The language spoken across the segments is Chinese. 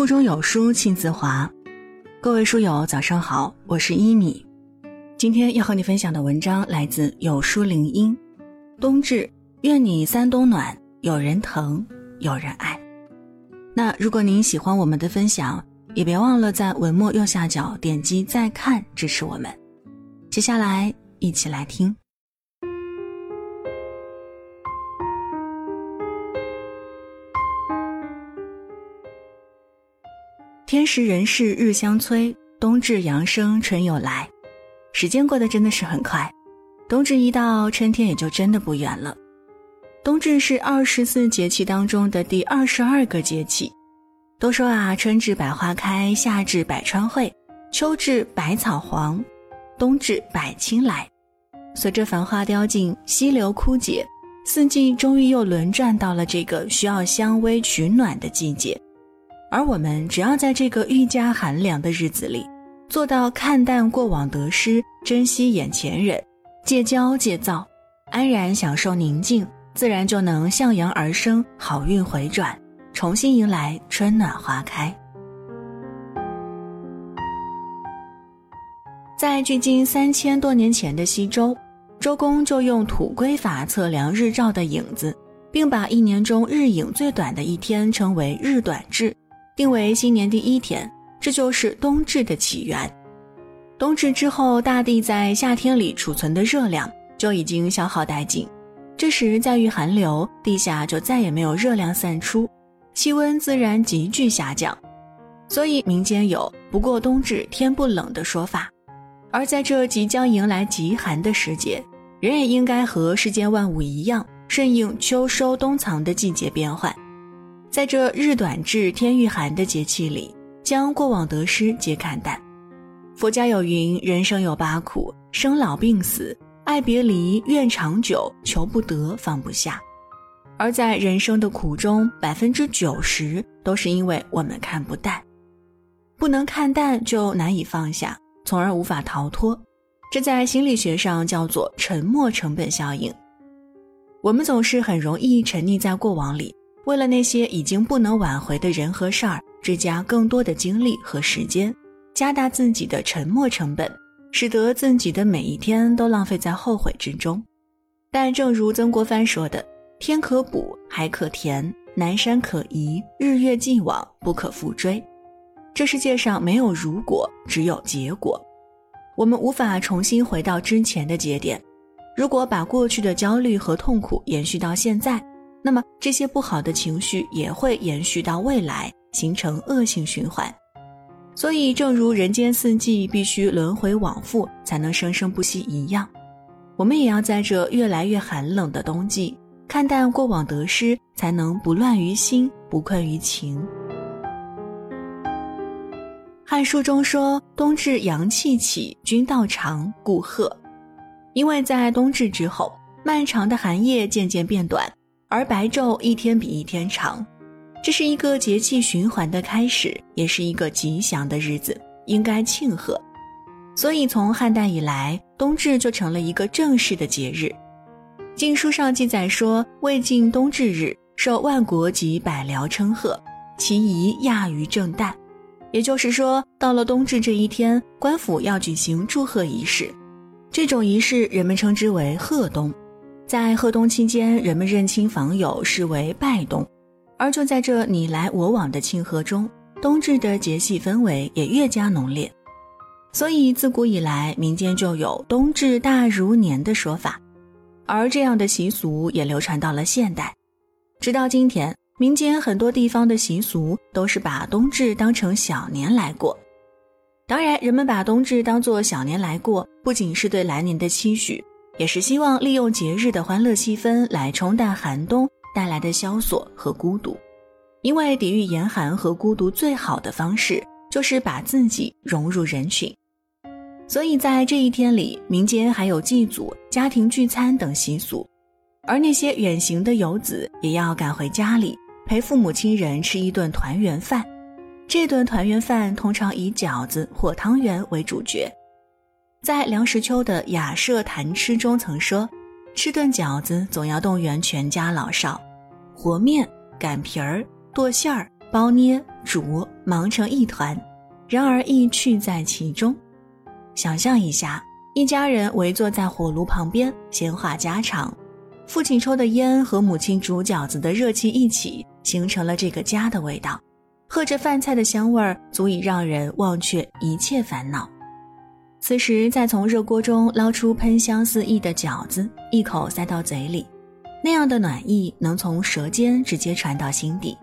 腹中有书气自华，各位书友早上好，我是一米。今天要和你分享的文章来自有书林荫。冬至，愿你三冬暖，有人疼，有人爱。那如果您喜欢我们的分享，也别忘了在文末右下角点击再看支持我们。接下来一起来听。天时人事日相催，冬至阳生春又来。时间过得真的是很快，冬至一到，春天也就真的不远了。冬至是二十四节气当中的第二十二个节气。都说啊，春至百花开，夏至百川汇，秋至百草黄，冬至百青来。随着繁花凋尽，溪流枯竭，四季终于又轮转到了这个需要相偎取暖的季节。而我们只要在这个愈加寒凉的日子里，做到看淡过往得失，珍惜眼前人，戒骄戒躁，安然享受宁静，自然就能向阳而生，好运回转，重新迎来春暖花开。在距今三千多年前的西周，周公就用土圭法测量日照的影子，并把一年中日影最短的一天称为日短至。定为新年第一天，这就是冬至的起源。冬至之后，大地在夏天里储存的热量就已经消耗殆尽，这时再遇寒流，地下就再也没有热量散出，气温自然急剧下降。所以民间有“不过冬至天不冷”的说法。而在这即将迎来极寒的时节，人也应该和世间万物一样，顺应秋收冬藏的季节变换。在这日短至天欲寒的节气里，将过往得失皆看淡。佛家有云：人生有八苦，生老病死、爱别离、怨长久、求不得、放不下。而在人生的苦中，百分之九十都是因为我们看不淡，不能看淡就难以放下，从而无法逃脱。这在心理学上叫做沉没成本效应。我们总是很容易沉溺在过往里。为了那些已经不能挽回的人和事儿，追加更多的精力和时间，加大自己的沉没成本，使得自己的每一天都浪费在后悔之中。但正如曾国藩说的：“天可补，海可填，南山可移，日月既往，不可复追。”这世界上没有如果，只有结果。我们无法重新回到之前的节点。如果把过去的焦虑和痛苦延续到现在，那么这些不好的情绪也会延续到未来，形成恶性循环。所以，正如人间四季必须轮回往复才能生生不息一样，我们也要在这越来越寒冷的冬季，看淡过往得失，才能不乱于心，不困于情。《汉书》中说：“冬至阳气起，君道长，故贺。”因为在冬至之后，漫长的寒夜渐渐变短。而白昼一天比一天长，这是一个节气循环的开始，也是一个吉祥的日子，应该庆贺。所以从汉代以来，冬至就成了一个正式的节日。经书上记载说，魏晋冬至日，受万国及百僚称贺，其仪亚于正旦。也就是说，到了冬至这一天，官府要举行祝贺仪式，这种仪式人们称之为贺冬。在贺冬期间，人们认亲访友视为拜冬，而就在这你来我往的庆贺中，冬至的节气氛围也越加浓烈。所以自古以来，民间就有“冬至大如年”的说法，而这样的习俗也流传到了现代。直到今天，民间很多地方的习俗都是把冬至当成小年来过。当然，人们把冬至当作小年来过，不仅是对来年的期许。也是希望利用节日的欢乐气氛来冲淡寒冬带来的萧索和孤独，因为抵御严寒和孤独最好的方式就是把自己融入人群。所以在这一天里，民间还有祭祖、家庭聚餐等习俗，而那些远行的游子也要赶回家里陪父母亲人吃一顿团圆饭。这顿团圆饭通常以饺子或汤圆为主角。在梁实秋的《雅舍谈吃》中曾说：“吃顿饺子总要动员全家老少，和面、擀皮儿、剁馅儿、包捏、煮忙成一团，然而意趣在其中。想象一下，一家人围坐在火炉旁边，闲话家常，父亲抽的烟和母亲煮饺子的热气一起，形成了这个家的味道。喝着饭菜的香味儿，足以让人忘却一切烦恼。此时再从热锅中捞出喷香四溢的饺子，一口塞到嘴里，那样的暖意能从舌尖直接传到心底。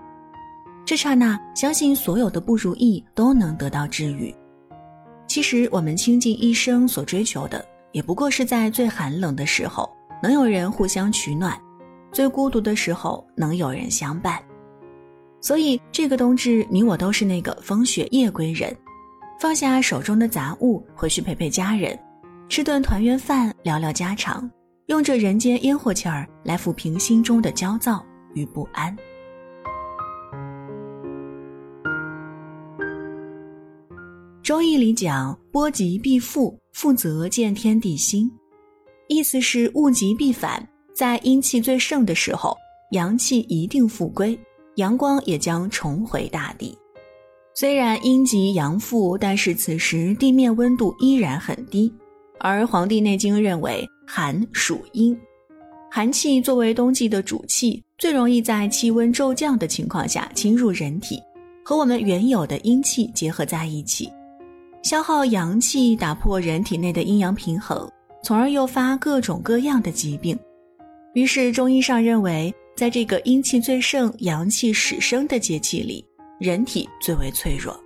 这刹那，相信所有的不如意都能得到治愈。其实我们倾尽一生所追求的，也不过是在最寒冷的时候能有人互相取暖，最孤独的时候能有人相伴。所以这个冬至，你我都是那个风雪夜归人，放下手中的杂物，回去陪陪家人，吃顿团圆饭，聊聊家常，用这人间烟火气儿来抚平心中的焦躁与不安。周易里讲“波及必复，复则见天地心”，意思是物极必反，在阴气最盛的时候，阳气一定复归。阳光也将重回大地。虽然阴极阳复，但是此时地面温度依然很低。而《黄帝内经》认为，寒属阴，寒气作为冬季的主气，最容易在气温骤降的情况下侵入人体，和我们原有的阴气结合在一起，消耗阳气，打破人体内的阴阳平衡，从而诱发各种各样的疾病。于是中医上认为。在这个阴气最盛、阳气始生的节气里，人体最为脆弱。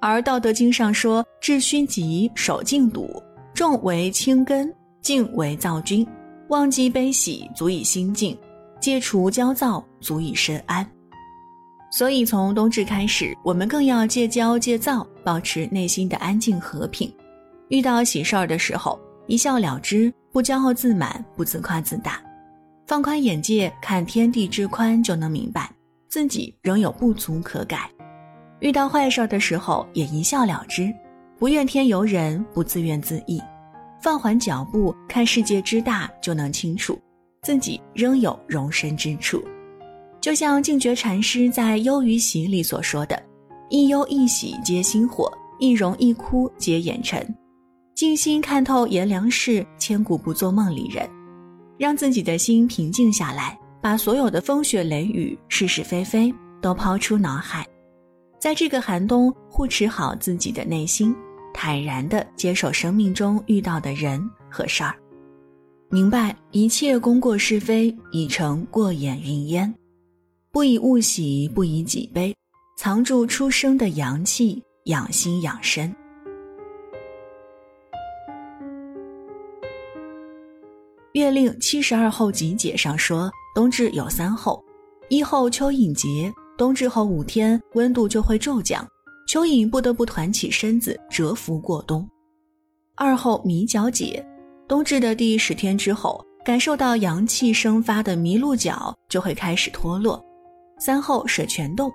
而《道德经》上说：“致虚极，守静笃，重为轻根，静为躁君。忘记悲喜，足以心静；戒除焦躁，足以身安。”所以，从冬至开始，我们更要戒骄戒躁，保持内心的安静和平。遇到喜事儿的时候，一笑了之，不骄傲自满，不自夸自大。放宽眼界，看天地之宽，就能明白自己仍有不足可改。遇到坏事的时候，也一笑了之，不怨天尤人，不自怨自艾，放缓脚步，看世界之大，就能清楚自己仍有容身之处。就像净觉禅师在《忧与喜》里所说的：“一忧一喜皆心火，一荣一哭皆眼尘。静心看透炎凉事，千古不做梦里人。”让自己的心平静下来，把所有的风雪雷雨、是是非非都抛出脑海，在这个寒冬护持好自己的内心，坦然地接受生命中遇到的人和事儿，明白一切功过是非已成过眼云烟，不以物喜，不以己悲，藏住出生的阳气，养心养身。《月令七十二候集解》上说，冬至有三候：一候蚯蚓节，冬至后五天温度就会骤降，蚯蚓不得不团起身子蛰伏过冬；二候迷角节，冬至的第十天之后，感受到阳气生发的麋鹿角就会开始脱落；三候水泉洞，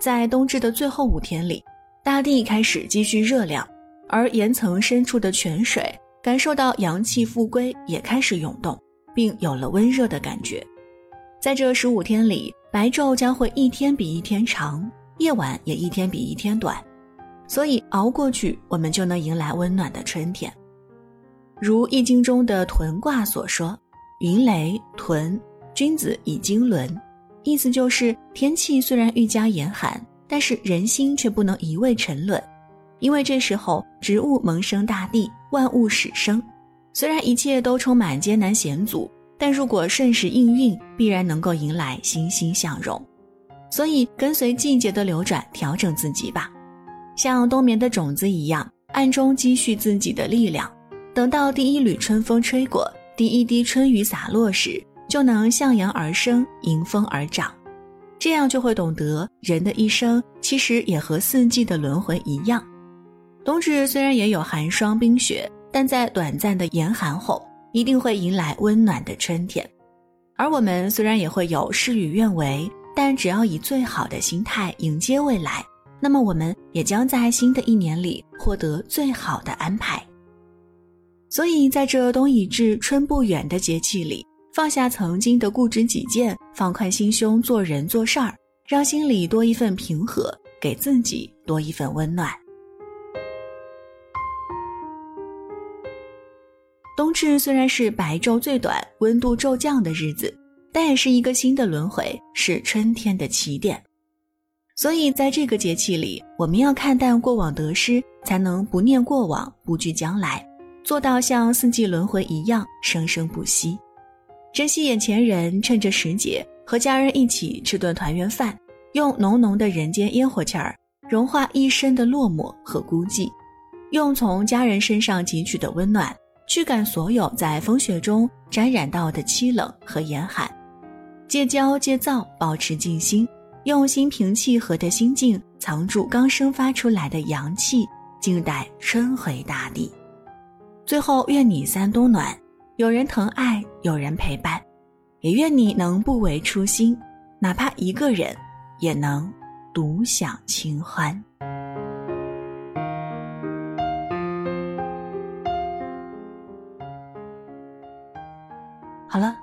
在冬至的最后五天里，大地开始积蓄热量，而岩层深处的泉水。感受到阳气复归，也开始涌动，并有了温热的感觉。在这十五天里，白昼将会一天比一天长，夜晚也一天比一天短，所以熬过去，我们就能迎来温暖的春天。如《易经》中的屯卦所说：“云雷屯，君子以经纶。”意思就是天气虽然愈加严寒，但是人心却不能一味沉沦。因为这时候植物萌生大地，万物始生。虽然一切都充满艰难险阻，但如果顺势应运，必然能够迎来欣欣向荣。所以，跟随季节的流转，调整自己吧，像冬眠的种子一样，暗中积蓄自己的力量。等到第一缕春风吹过，第一滴春雨洒落时，就能向阳而生，迎风而长。这样就会懂得，人的一生其实也和四季的轮回一样。冬至虽然也有寒霜冰雪，但在短暂的严寒后，一定会迎来温暖的春天。而我们虽然也会有事与愿违，但只要以最好的心态迎接未来，那么我们也将在新的一年里获得最好的安排。所以，在这冬已至春不远的节气里，放下曾经的固执己见，放宽心胸做人做事儿，让心里多一份平和。给自己多一份温暖。冬至虽然是白昼最短、温度骤降的日子，但也是一个新的轮回，是春天的起点。所以，在这个节气里，我们要看淡过往得失，才能不念过往，不惧将来，做到像四季轮回一样生生不息。珍惜眼前人，趁着时节，和家人一起吃顿团圆饭，用浓浓的人间烟火气儿，融化一身的落寞和孤寂，用从家人身上汲取的温暖。驱赶所有在风雪中沾染到的凄冷和严寒，戒骄戒躁，保持静心，用心平气和的心境藏住刚生发出来的阳气，静待春回大地。最后，愿你三冬暖，有人疼爱，有人陪伴，也愿你能不为初心，哪怕一个人，也能独享清欢。